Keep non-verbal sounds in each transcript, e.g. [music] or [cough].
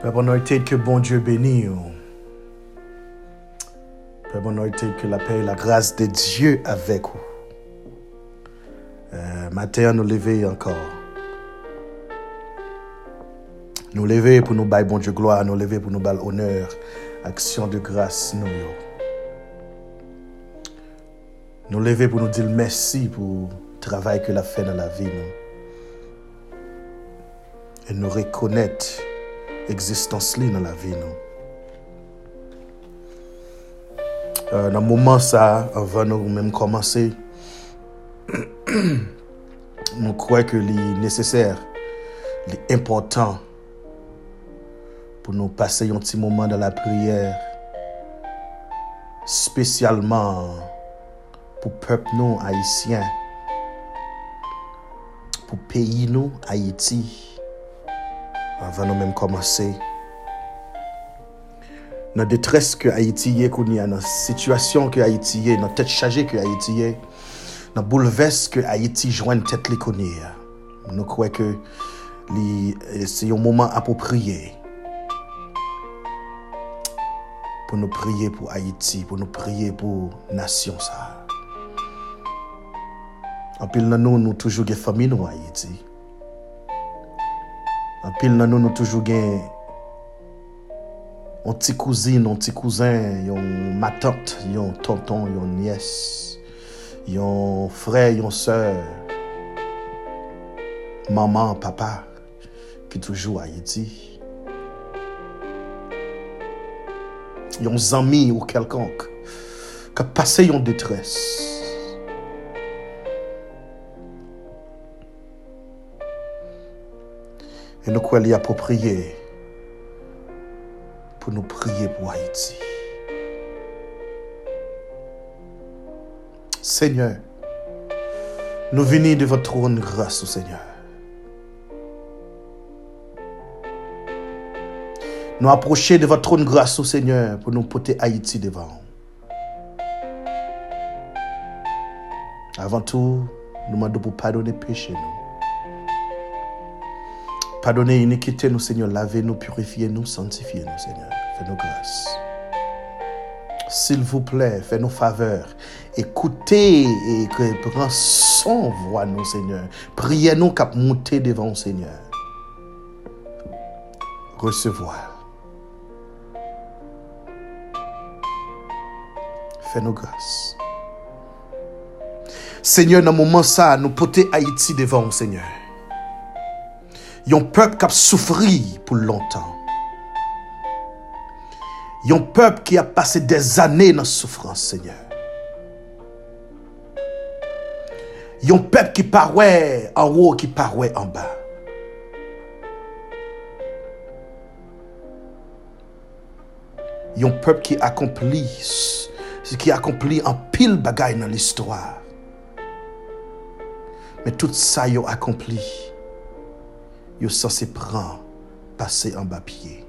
Père anointed, que bon Dieu bénisse. Père anointed, que la paix et la grâce de Dieu avec vous. Euh, matin, nous lever encore. Nous lever pour nous bailler bon Dieu gloire, nous lever pour nous bailler honneur, action de grâce, nous. Nous lever pour nous dire merci pour le travail que a fait dans la vie. Et nous reconnaître egzistans li nan la vi nou. Uh, nan mouman sa, avan nou mèm komanse, [clears throat] nou kwe ke li neseser, li important pou nou pase yon ti mouman dan la priyer, spesyalman pou pep nou Haitien, pou peyi nou Haiti, avan nou menm komanse. Nan detres ke Haitiye kouni an, nan situasyon ke Haitiye, nan tet chaje ke Haitiye, nan bouleves ke Haiti jwen tet li eh, kouni. Nou kwe ke li se yon mouman apopriye. pou nou priye pou Haiti, pou nou priye pou nasyon sa. Anpil nan nou nou toujou ge fami nou Haiti. En Haïti. En pile dans nous, nous toujours des un petit cousine, un petit cousin, yon yon tonton, yon nièce, yon frère, yon soeur, maman, papa, qui toujours à Haïti. Yon amis ou quelconque, qui a passé yon détresse. Et nous est approprié pour nous prier pour Haïti. Seigneur, nous venons de votre trône grâce au Seigneur. Nous approcher de votre trône grâce au Seigneur pour nous porter Haïti devant. Avant tout, nous demandons pour pardonner péché nous. Pardonnez iniquité nous, Seigneur. Lavez-nous, purifiez-nous, sanctifiez-nous, Seigneur. Fais-nous grâce. S'il vous plaît, fais-nous faveur. Écoutez et que prend son voix, nous, Seigneur. Priez-nous qu'à monter devant, Seigneur. Recevoir. Fais-nous grâce. Seigneur, dans le moment ça, nous porter Haïti devant, Seigneur. Yon peuple qui a souffri pour longtemps. Yon peuple qui a passé des années dans la souffrance, Seigneur. Yon peuple qui paraît en haut, qui paraît en bas. Yon peuple qui accomplit, qui accomplit en pile bagaille dans l'histoire. Mais tout ça yon accompli yo censé prendre, passer en bas pied.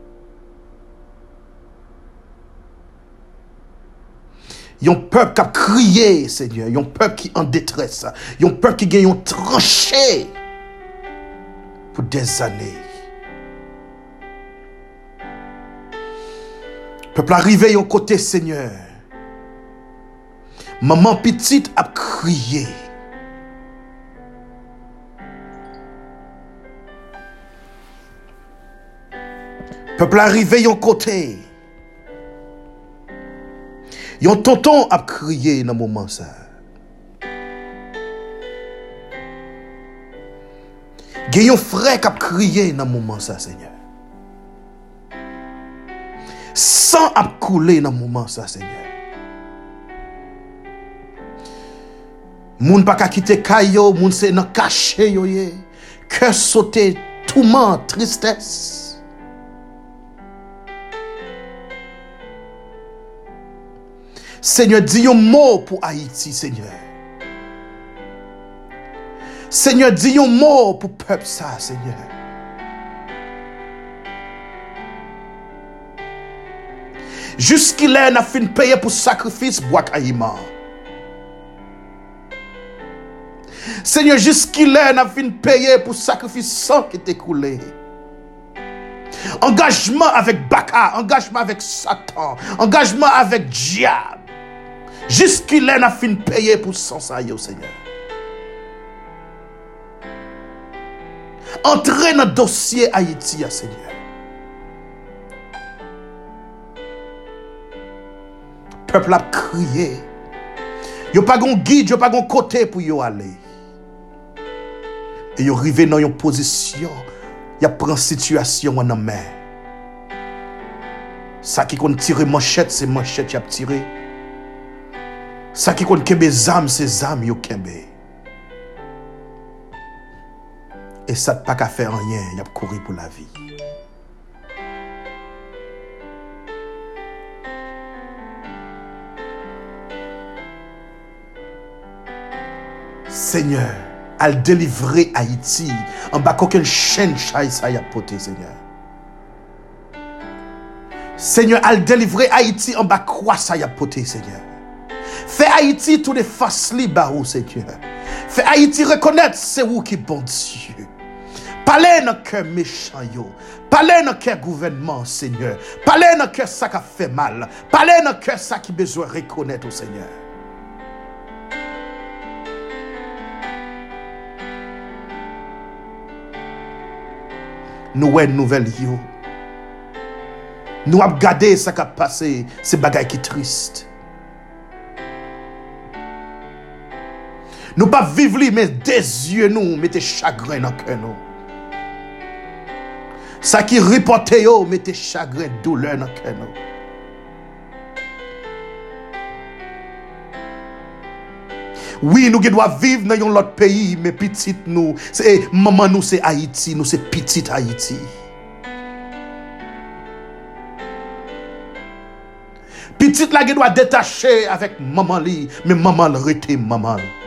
Yon peuple qui a crié, Seigneur. Yon peuple qui en détresse. Yon peuple qui gagne yon tranché pour des années. Peuple arrivé yon côté, Seigneur. Maman petite a crié. Peuple arrivé yon côté. Yon tonton a crié dans le moment ça. Gen yon frère qui a crié dans le moment ça, Seigneur. Sang a coulé dans le moment ça, Seigneur. Moun pa ka kite kayo, moun se nan caché yo ye. Cœur sauté, tourment, tristesse. Seigneur, dis un mot pour Haïti, Seigneur. Seigneur, dis un mot pour le peuple, ça, Seigneur. Jusqu'il est, n'a fin payer pour sacrifice, bois caïman. Seigneur, jusqu'il est, n'a fin payer pour sacrifice sang qui t'est coulé. engagement avec Baka, engagement avec Satan, engagement avec diable. Jusqu'il a fin payer pour sans ça, yo Seigneur. Entrez dans le dossier Haïti, Seigneur. Peuple a crié. Yo pas gon guide, yo pas gon côté pour yo aller. Et yo arrivé dans une position, y a prend situation en main. Ça qui compte tirer manchette, c'est manchette y a tiré. Ça qui compte kembe zam, c'est zam yo kembe. Et ça pas qu'à faire rien, y a courir pour la vie. Seigneur, al délivrer Haïti en bas qu'aucune chaîne chaille ça a poté, Seigneur. Seigneur, al délivrer Haïti en bas quoi ça y a poté, Seigneur. Fais Haïti tous les faces libres, Seigneur. Fais Haïti reconnaître c'est vous qui bon Dieu. Parlez dans cœur méchant yo. Parlez dans cœur gouvernement, Seigneur. Parlez dans cœur ça qui fait mal. Parlez dans cœur ça qui besoin reconnaître au Seigneur. Nous une nouvelle yo. Nous avons gardé ce qui a passé, ces bagailles qui triste. Nou pa viv li, men dezye nou, mette chagren nan ken nou. Sa ki ripote yo, oh, mette chagren doule nan ken nou. Oui, nou ge dwa viv nan yon lot peyi, men pitit nou, se maman nou se Haiti, nou se pitit Haiti. Pitit la ge dwa detache avèk maman li, men maman rete maman li.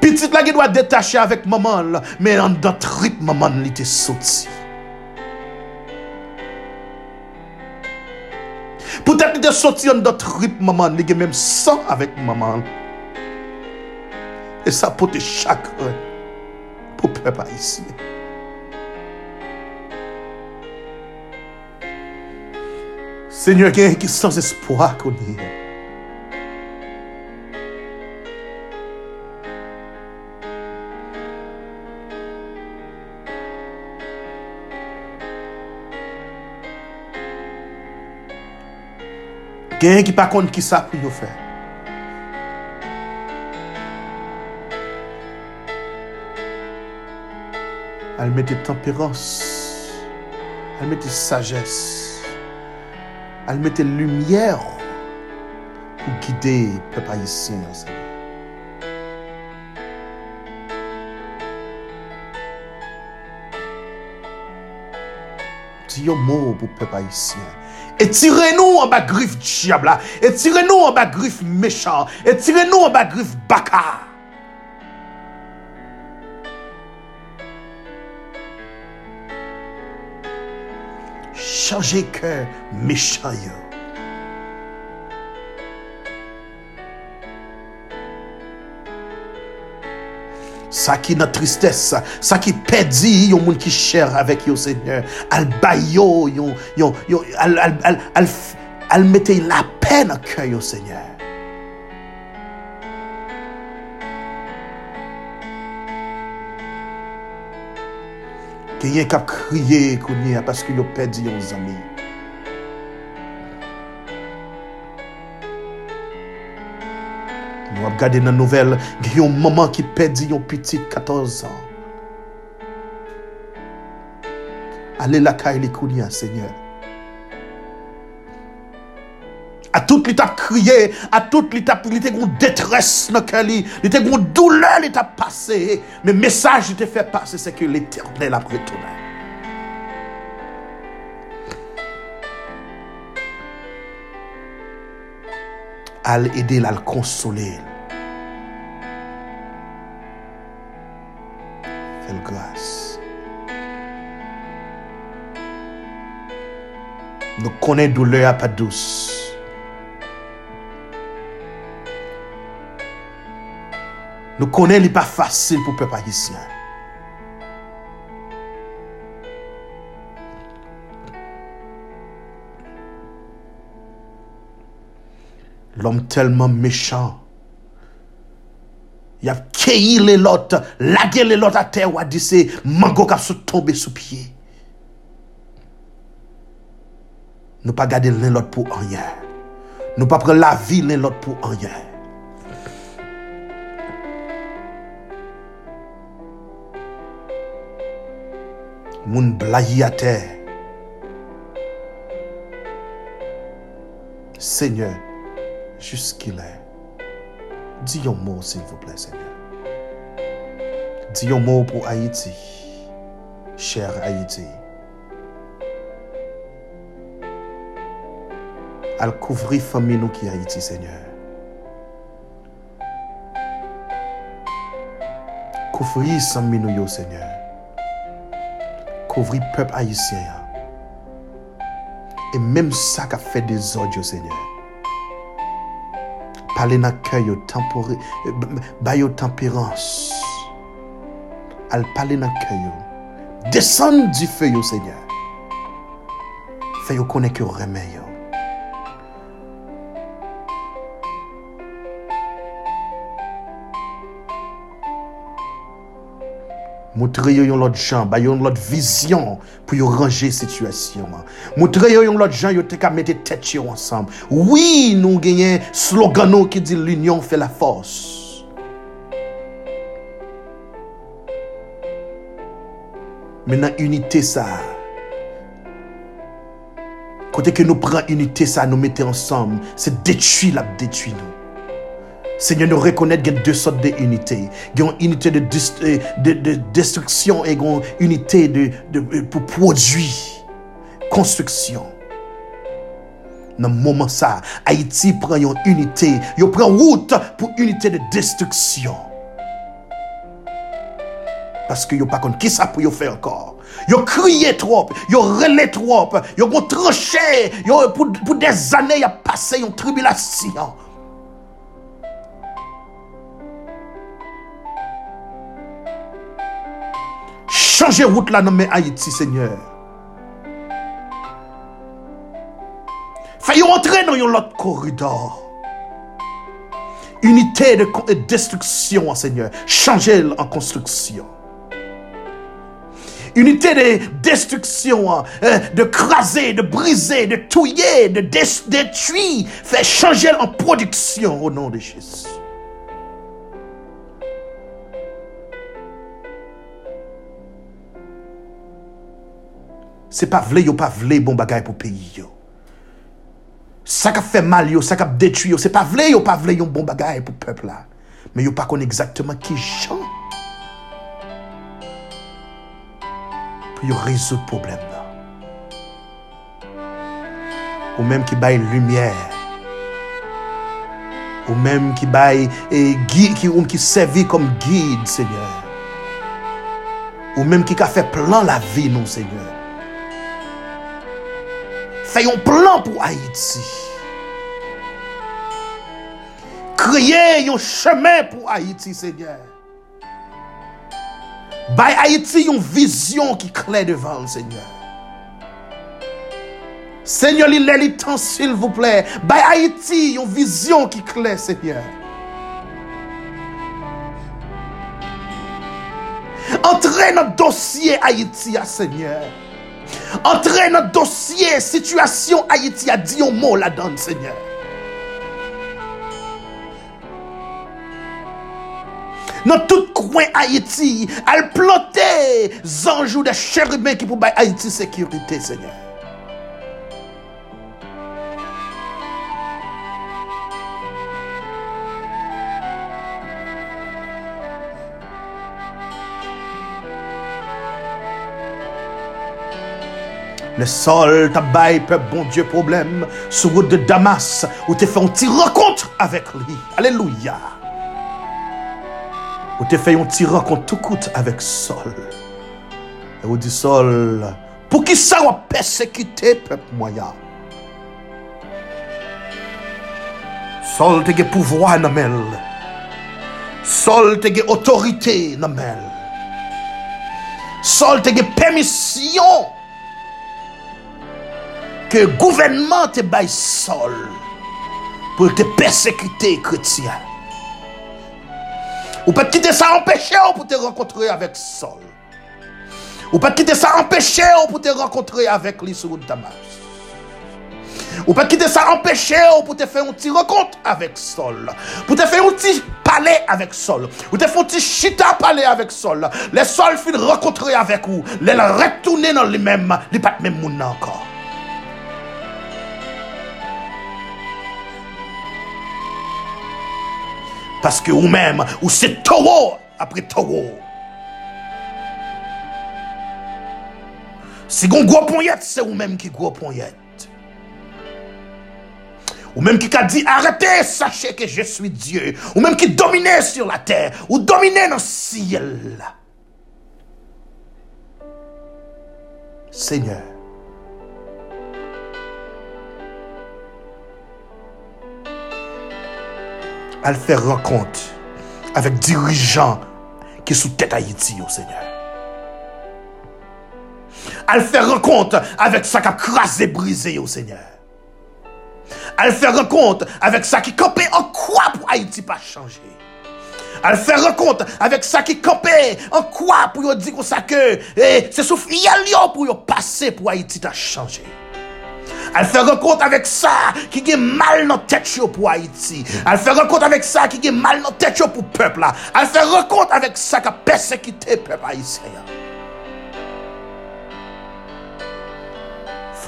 Petite la doit détacher avec maman mais en dans trip maman li te sorti. Peut-être qu'il est sorti en d'autres trip maman, il même sang avec maman. Et ça être chagrin pour le peuple ici. Seigneur, il qui sans espoir qu'on Gen yon ki pa kon ki sa pou yo fè. Al mette temperans. Al mette sajes. Al mette lumièr. Pou gide pe pa yisin an sè. Di yo mou pou pe pa yisin. Et tirez-nous en bas griffe diable. Et tirez-nous en bas griffe méchant. Et tirez-nous en bas griffe baka. Changez cœur méchant. Ça qui notre tristesse, ça qui perdit yon moun qui cher avec yo Seigneur, al bay yo, yon, yon, yon, al, mette la peine au cœur yo Seigneur. Qu'on y a parce que yo perdu yon zami. Nous avons regardé dans la nouvelle, il y a un maman qui perdit un petit 14 ans. Allez la caille les kounia, Seigneur. À toute l'étape crié, à toute l'étape, il était une détresse dans le cœur, il était une douleur, il était passé. Mais le message qui était fait passer, c'est que l'éternel a retourné. à l'aider, à le consoler. ne connaît douleur à pas douce. Nous connaissons n'est pas facile pour le peuple haïtien. L'homme tellement méchant. Il a cueilli les lotes, lagué les lotes à terre, ou a dit c'est mango qui a tombé sous pied. Nous pas garder l'un l'autre pour rien. Nous pas prendre la vie l'un l'autre pour rien. Moun blayi à terre. Seigneur, jusqu'il est. Dis un mot, s'il vous plaît, Seigneur. Dis un mot pour Haïti, cher Haïti. Al couvrir famille nous qui Haïti, Seigneur. Couvrir famille nous, Seigneur. Couvrir peuple haïtien. Et même ça qui a fait des ordres, Seigneur. Parler dans le cœur, yo, tempéré, ba yo tempérance. Al parler dans le cœur. Descendre du feu, Seigneur. Fais yo connaître que Montrez yon l'autre gens, ba yon l'autre vision pour yon ranger situation. Montrez yon l'autre gens, yon te ka mettre tête ensemble. Oui, nous gagnons slogan qui dit l'union fait la force. Maintenant, unité ça. Côté que nous prenons unité ça, nous mettons ensemble, c'est détruire la détruire nous. Seigneur, nous reconnaître qu'il y a deux sortes d'unités. Il y a une unité de, euh, de, de destruction et une unité de, de, pour produire, construction. Dans le moment ça, Haïti prend une unité, il prend route pour unité de destruction. Parce que yo pas contre qui ça pour yo faire encore. Yo crié trop, yo relé trop, yo gon tranché, pour, pour des années y a passé une tribulation. Changez route là dans Haïti, Seigneur. Faites entrer dans un autre corridor. Unité de destruction, Seigneur. Changez en construction. Unité de destruction, hein, euh, de craser, de briser, de touiller, de dé- détruire. Fait changer en production au nom de Jésus. C'est pas vle yo pas vle bon bagay pour pays yo. Ça qui fait mal yo, ça qui détruit yo, c'est pas vle yo pas yon bon bagay pour peuple là. Mais yo pas connaît exactement qui chant pour résoudre problème là. Ou même qui baille lumière. Ou même qui baille et guide qui ou qui servi comme guide Seigneur. Ou même qui a fait plan la vie non Seigneur. Fais un plan pour Haïti. Créer un chemin pour Haïti, Seigneur. Bay Haïti une vision qui claire devant le Seigneur. Seigneur, est le temps, s'il vous plaît. Bay Haïti une vision qui claire, Seigneur. Entrez dans le dossier Haïti, ah, Seigneur. Entrez dans le dossier situation Haïti a dit un mot là-dedans, Seigneur. Dans tout coin Haïti, elle planter zanjou de chérubins qui pour Haïti sécurité, Seigneur. Le sol t'a bail, peuple bon Dieu, problème. Sur route de Damas, où t'es fait un petit rencontre avec lui. Alléluia. Où t'es fait un petit rencontre tout coûte avec Sol. Et où dit Sol, pour qui ça va persécuter, peuple moyen? Sol te gen pouvoir nan mel. Sol te gen autorité nan mel. Sol te gen permission que gouvernement te bail sol pour te persécuter chrétien. Ou peut quitter ça empêcher pour te rencontrer avec Saul. Ou peut quitter ça empêcher pour te rencontrer avec l'Issour de Damas. Ou peut quitter ça empêcher pour te faire un petit rencontre avec Saul. Pour te faire un petit parler avec Saul. Ou te faire un petit chita parler avec Saul. Les Saul fin rencontrer avec vous. Les retourner dans lui-même. Les pas même monde encore. Parce que vous-même, ou c'est taureau après taureau. Si vous gros c'est vous-même qui gros poignette. Ou même qui a dit arrêtez, sachez que je suis Dieu. Ou même qui dominait sur la terre. Ou dominait dans le ciel. Seigneur. Elle fait rencontre avec dirigeants qui sont sous tête Haïti, au Seigneur. Elle fait rencontre avec ça qui a crasé, brisé, au Seigneur. Elle fait rencontre avec ça qui campait en quoi pour Haïti pas changer. Elle fait rencontre avec ça qui campait en quoi pour dire que eh, c'est souffle pour passer pour Haïti a changé. Al fè renkont avèk sa ki gen mal nan tèt yo pou Haiti. Al fè renkont avèk sa ki gen mal nan tèt yo pou pepl la. Al fè renkont avèk sa ka persekite pepl Haitien.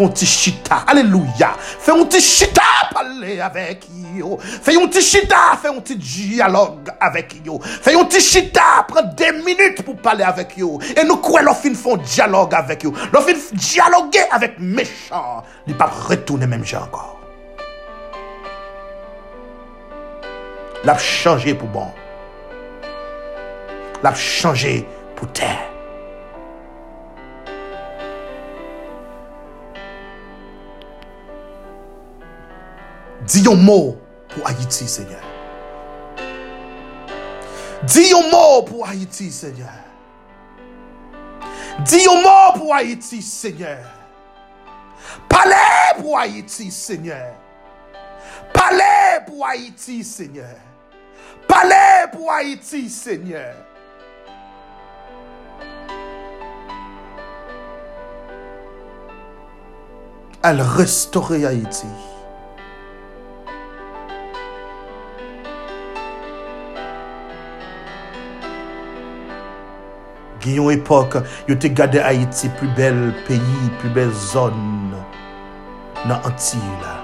Peuple haïtien. Fon ti chita, aleluya Fè yon ti chita pale avèk yo. Fè yon ti chita, fè yon ti diyalog avèk yo. Fè yon ti chita, pren de minute pou pale avèk yo. E nou kwen lo fin fon diyalog avèk yo. Lo fin diyalogue avèk mechan Li pa retoune mèm jè ankor Lap chanje pou bon. Lap chanje pou tè Dis un mot pour Haïti, Seigneur. Dis un mot pour Haïti, Seigneur. Dis un mot pour Haïti, Seigneur. Parlez pour Haïti, Seigneur. Parlez pour Haïti, Seigneur. Parlez pour Haïti, Seigneur. Elle restaurer Haïti. Gen yon epok, yo te gade Haiti pi bel peyi, pi bel zon nan anti la.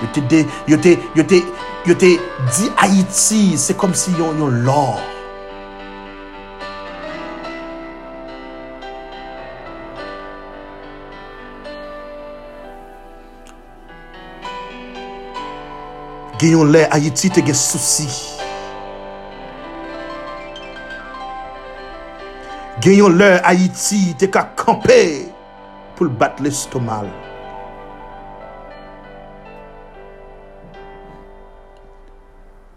Yo te, de, yo te, yo te, yo te di Haiti, se kom si yon yon lor. Gen yon le Haiti te gen souci. genyon lè Haiti te ka kampe pou l'bat l'estomal.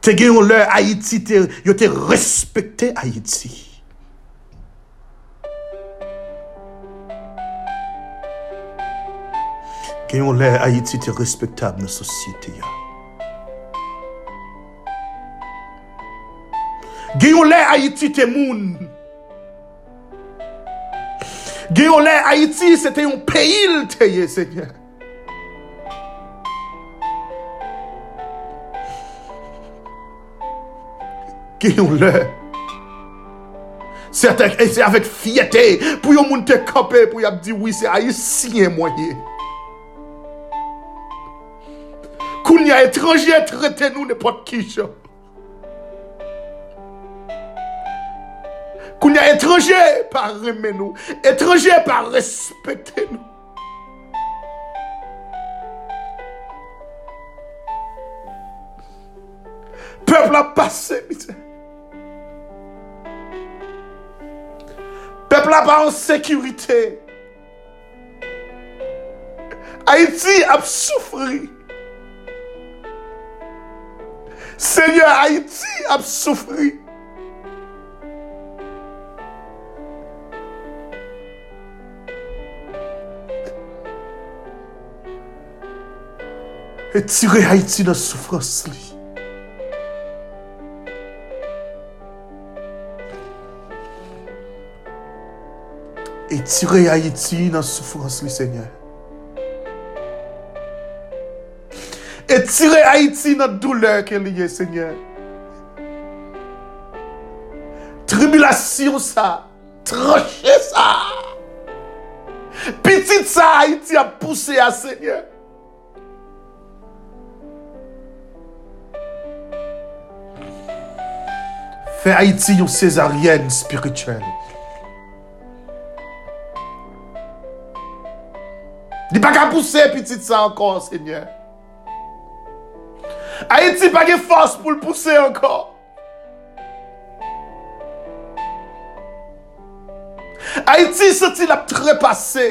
Te genyon lè Haiti te, yo te respekte Haiti. Genyon lè Haiti te respektab nan sosyete ya. Genyon lè Haiti te moun Gen yon lè Haiti, se te yon peyil te ye, Seigneur. Gen yon lè. Se te, e se avèk fiyete, pou yon moun te kapè, pou yon ap di, oui, se Haitien mwen ye. Koun ya etranje trete nou ne pot kishan. Etranje pa reme nou. Etranje pa respekte nou. Pepl ap pase, mite. Pepl ap pa an sekurite. Haiti ap soufri. Seigneur, Haiti ap soufri. Etire Haiti nan soufrans li. Etire Haiti nan soufrans li, Seigneur. Etire Haiti nan douleur ke liye, Seigneur. Tribulation sa, tranche sa. Petit sa Haiti a pousse a, Seigneur. Fè Haiti yon césarienne spirituelle. Di pa ka pousse petit sa ankon, Seigneur. Haiti pa ge force pou l'pousse ankon. Haiti se ti la trepasse.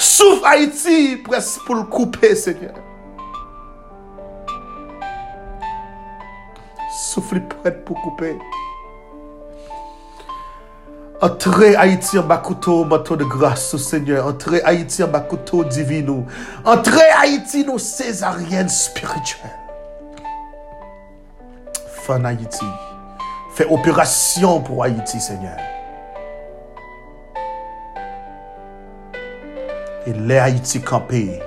Souf Haiti pres pou l'koupe, Seigneur. Soufli prête pour couper. Entrez Haïti en couteau, manteau de grâce au Seigneur. Entrez Haïti en bas couteau divin. Entrez Haïti nos césariennes spirituelles. Fin Haïti. Fais opération pour Haïti, Seigneur. Et les Haïti campés.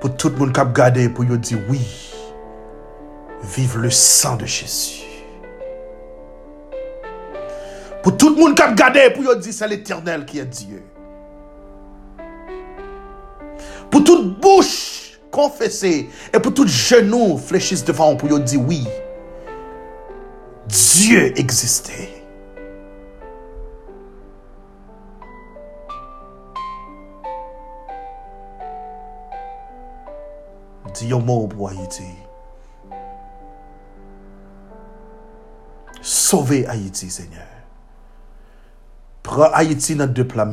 Pour tout le monde qui a gardé, pour dire oui. Vive le sang de Jésus. Pour tout le monde qui a regardé, pour dire c'est l'éternel qui est Dieu. Pour toute bouche confessée et pour tout genou fléchisse devant pour dire oui. Dieu existait. Dis un mot. Sauvez Haïti, Seigneur. Prends Haïti dans deux plats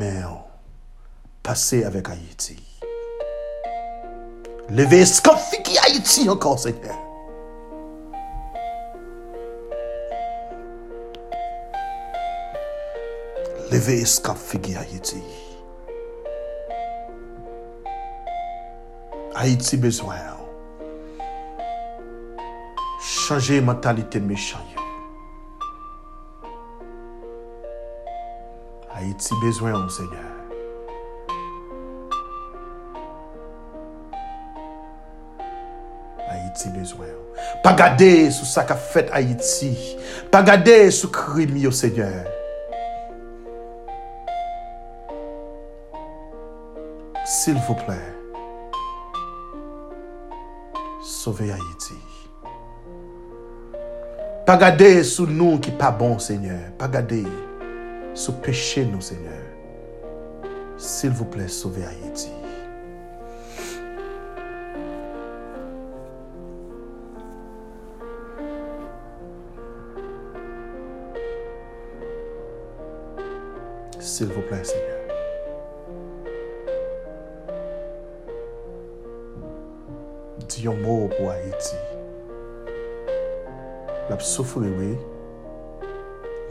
Passez avec Haïti. Levez qui Haïti encore, Seigneur. Levez qui Haïti. Haïti besoin. Changer mentalité méchant. Haïti besoin, mon Seigneur. Haïti besoin. Pas garder sous ça qu'a fait Haïti. Pas garder sous crime, au Seigneur. S'il vous plaît, sauvez Haïti. Pas garder sous nous qui pas bon, Seigneur. Pas garder sous péché, nous, Seigneur. S'il vous plaît, sauvez Haïti. S'il vous plaît, Seigneur. Dis un mot pour Haïti. La souffrir, oui.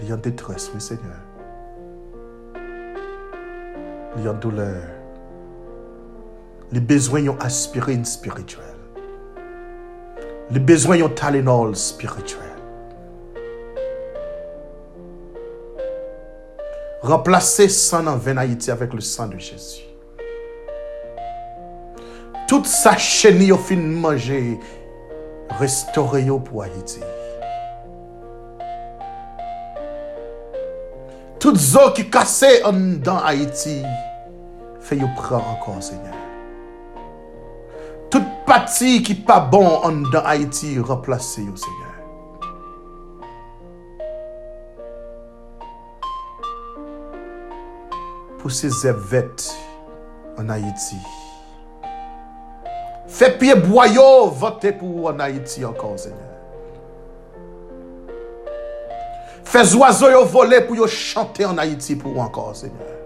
Il y a détresse, oui, Seigneur douleur. Les besoins ont aspirine spirituelle. Les besoins ont talinol spirituel. Remplacez sang en veine Haïti avec le sang de Jésus. Toute sa chaîne au fin manger, restaurez pour Haïti. Toute eau qui cassait en dans Haïti, fait prendre encore, Seigneur. Toute partie qui pas bon en dans Haïti, remplacez, Seigneur. Pour ces évêques en Haïti. Fais pied boyau, votez pour en Haïti encore, Seigneur. Fais oiseaux yo voler pour yo chanter en Haïti pour encore, Seigneur.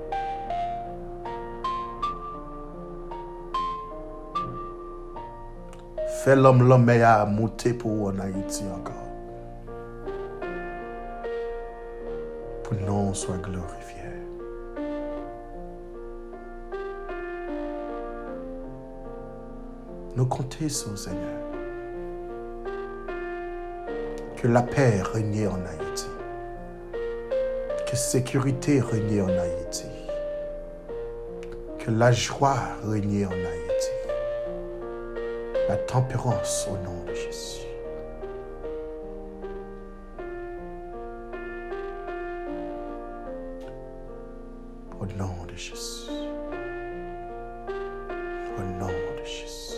Fais l'homme l'homme à monter pour en Haïti encore. Pour non soit glorifié. Nous comptons sur Seigneur. Que la paix règne en Haïti. Que sécurité règne en Haïti. Que la joie règne en Haïti. La tempérance au nom de Jésus. Au nom de Jésus. Au nom de Jésus.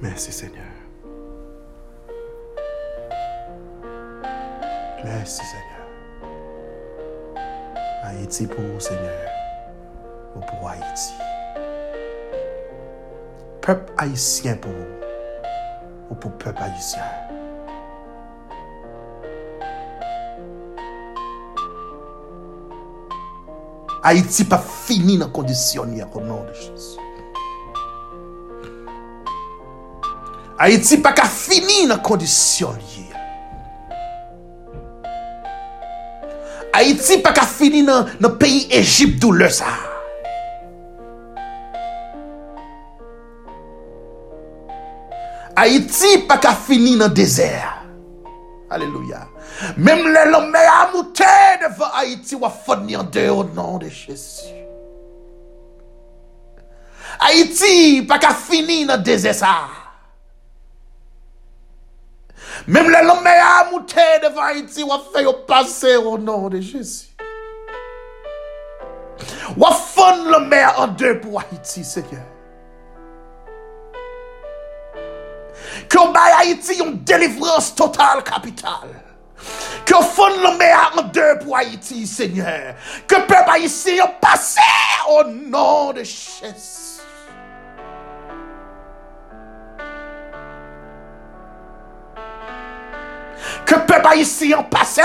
Merci Seigneur. Merci Seigneur. Haïti pou Seigneur, ou pou Haïti. Pep Haïtien pou ou, ou pou pep Haïtien. Haïti pa fini nan kondisyon ni akonon de chans. Haïti pa ka fini nan kondisyon liye. Haiti pa ka fini nan, nan peyi Egypt doule sa. Haiti pa ka fini nan dezer. Aleluya. Mem le lomè amoute devan Haiti wafoni an deyo nan de Jezu. Haiti pa ka fini nan dezer sa. Même les à monter devant Haïti va faire passer au nom de Jésus. Fondre le mer en deux pour Haïti, Seigneur. Que Haïti une délivrance totale capitale. Que fond mer en deux pour Haïti, Seigneur. Que peuple haïtien passe au nom de Jésus. Que peuple haïtien passe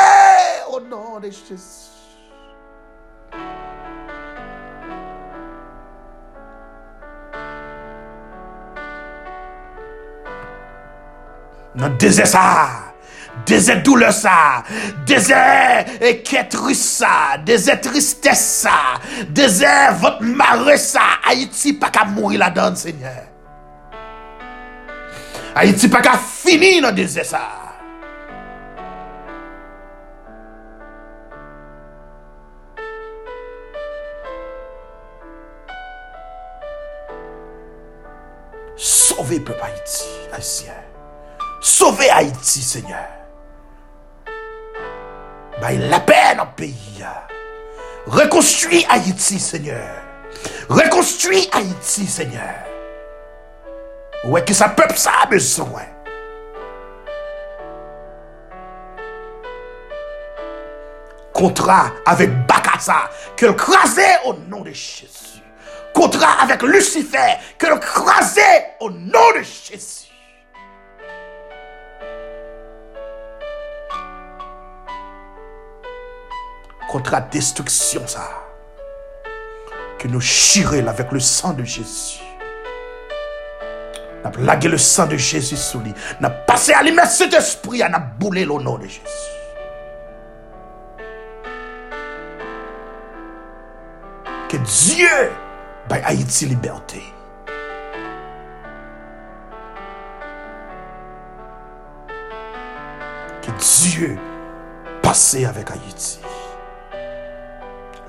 au nom de Jésus. Dans le désert ça, désert douleur ça, désert quête ça, désert tristesse ça, désert votre marée ça, Haïti pas qu'à mourir là-dedans, Seigneur. Haïti pas qu'à finir dans le désert ça. Sauvez peuple Haïti, haïtien. Sauvez Haïti, Seigneur. Bah, la dans le pays. Reconstruis Haïti, Seigneur. Reconstruis Haïti, Seigneur. Ouais, que ça peuple ça a besoin? Contrat avec Bakassa, que le crasé au nom de Jésus. Contrat avec Lucifer, que le crasé au nom de Jésus. contre la destruction, ça. Que nous chirons avec le sang de Jésus. Avons lagué le sang de Jésus sous lui. Avons passé à l'immense esprit, à nous boulé le nom de Jésus. Que Dieu by Haïti liberté. Que Dieu passe avec Haïti.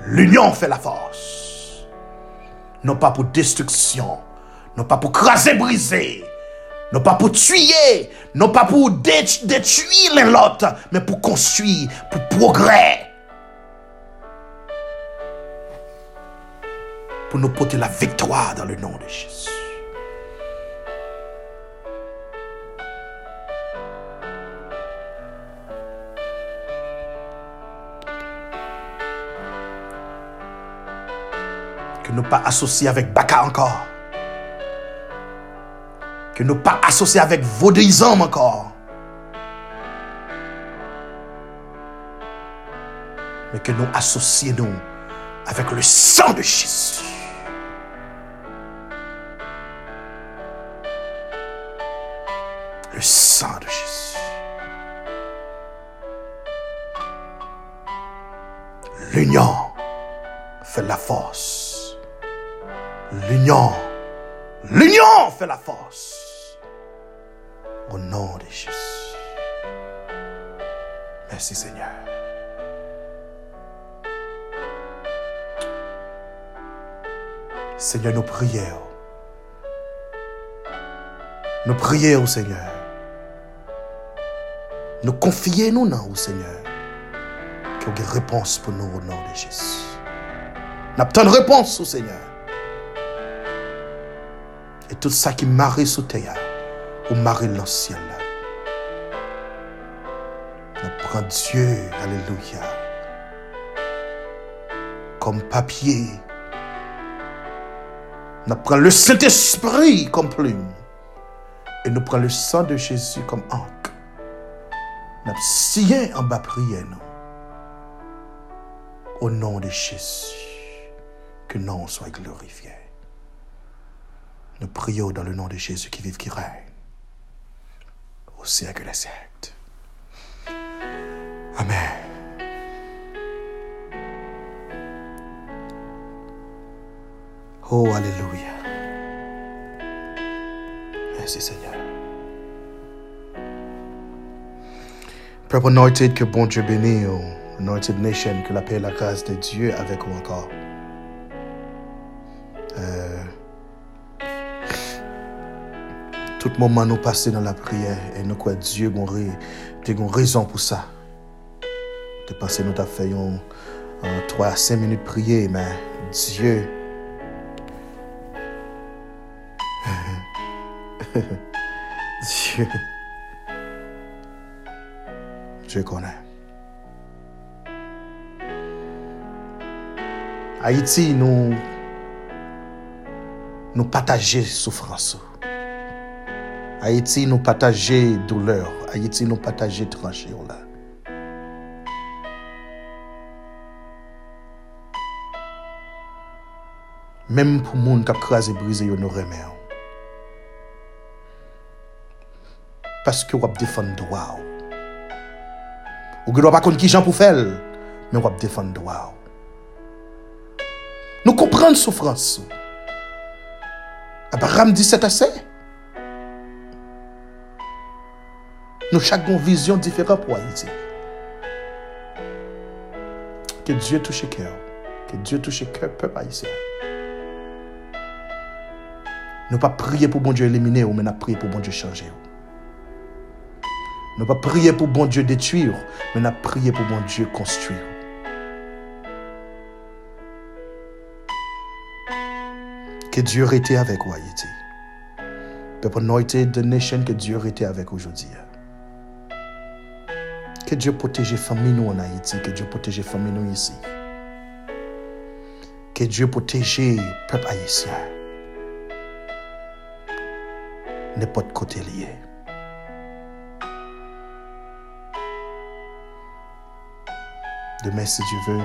L'union fait la force. Non pas pour destruction, non pas pour craser, briser, non pas pour tuer, non pas pour détruire les l'autre, mais pour construire, pour progrès. Nous porter la victoire dans le nom de Jésus. que nous pas associés avec Baka encore. Que nous pas associés avec vaudrisme encore. Mais que nous associons nous avec le sang de Jésus. Le sang de Jésus. L'union fait la force. L'union, l'union fait la force. Au nom de Jésus. Merci Seigneur. Seigneur, nous prions. Nous prions, Seigneur. Nous confions nous dans au Seigneur. Qu'il y ait une réponse pour nous au nom de Jésus. Nous avons une réponse au Seigneur. Et tout ça qui marie sous terre, ou marie dans le ciel. Nous prenons Dieu, Alléluia, comme papier. Nous prenons le Saint-Esprit comme plume. Et nous prenons le sang de Jésus comme encre. Nous scié en bas prière, nous. Au nom de Jésus, que nom soit glorifié. Nous prions dans le nom de Jésus qui vive, qui règne, au siècle des siècles. Amen. Oh, Alléluia. Merci Seigneur. Peuple anointed, que bon Dieu bénisse, anointed nation, que la paix et la grâce de Dieu avec vous encore. Euh, tout moment nous passer dans la prière et nous croyons Dieu a une raison pour ça. De passer nous avons fait en 3 à 5 minutes prier, mais Dieu [laughs] Dieu. Connaît. Haïti, nous, nous partageons souffrance. Haïti, nous partageons douleur. Haïti, nous partageons. Là. Même pour les gens qui ont crasé brisé, nous remercions. parce que vous défendre droit. Ou ne pas contre qui gens pour faire, mais vous défendre droit. Nous comprenons souffrance. Abraham dit c'est assez. Nous chacun une vision différente pour Haïti. Que Dieu touche le cœur. Que Dieu touche le cœur peuple haïtien. Nous pas prier pour bon Dieu éliminer, mais nous prier pour bon Dieu changer. Nous pas prier pour bon Dieu détruire, mais nous prier pour bon Dieu construire. Que Dieu été avec vous, Haïti. Peuple anointed de nation, que Dieu été avec aujourd'hui. Que Dieu protège les familles nous en Haïti, que Dieu protège les familles nous ici. Que Dieu protège le peuple haïtien. N'importe côté lié. Demain, si Dieu veut,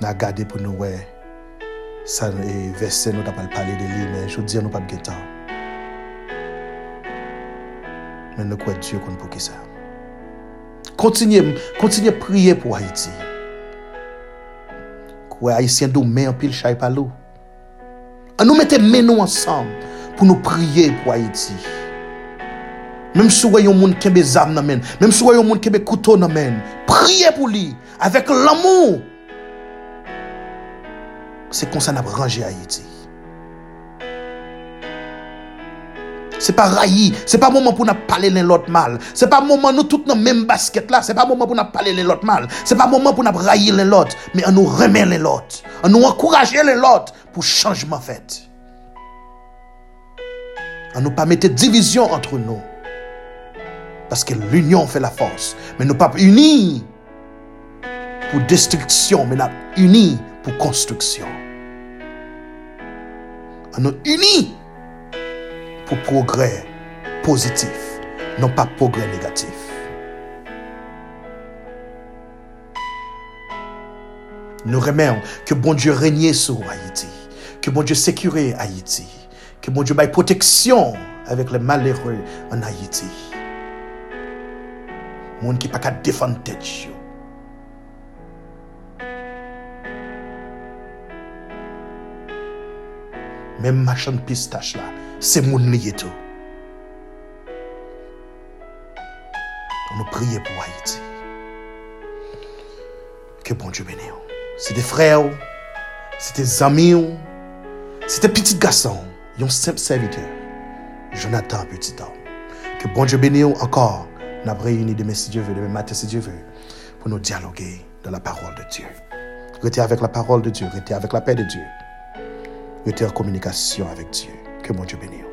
nous gardé pour nous, ouais, ça, et verset, nous pas parler de lui, mais je veux dire, nous pas de temps. Mais nous croyons Dieu qu'on pour ça. Continuez, continuez à prier pour Haïti. Quoi, Haïtiens, nous mettons en pile chai par l'eau. Nous mettons nous ensemble pour nous prier pour Haïti. Même si vous avez un monde qui a des âmes, même si vous avez un monde qui a des couteaux, priez pour lui avec l'amour. C'est comme ça qu'on a rangé Haïti. C'est pas railli, c'est pas moment pour nous parler l'un l'autre mal. C'est pas moment nous tous dans même basket là, c'est pas moment pour nous parler l'un l'autre mal. C'est pas moment pour nous railler l'un l'autre, mais on nous remet l'un l'autre. On nous encourager l'un l'autre pour changement fait. On nous pas mettre division entre nous. Parce que l'union fait la force. Mais nous pas unis pour destruction, mais nous unis pour construction. Nous unis pour progrès positif, non pas progrès négatif. Nous remercions que bon Dieu règne sur Haïti, que bon Dieu sécure Haïti, que bon Dieu baille protection avec les malheureux en Haïti monde qui pas qu'à défendre tête même machin pistache là c'est monde lié tout nous prier pour Haïti. Que bon Dieu bénisse. C'est des frères, c'est des amis, c'est des petits garçons, un simple serviteur, Jonathan, petit homme. Que bon Dieu bénisse encore nous avons réuni demain si Dieu veut, demain matin si Dieu veut, pour nous dialoguer dans la parole de Dieu. Restez avec la parole de Dieu, restez avec la paix de Dieu. Restez en communication avec Dieu. Que bon Dieu bénisse.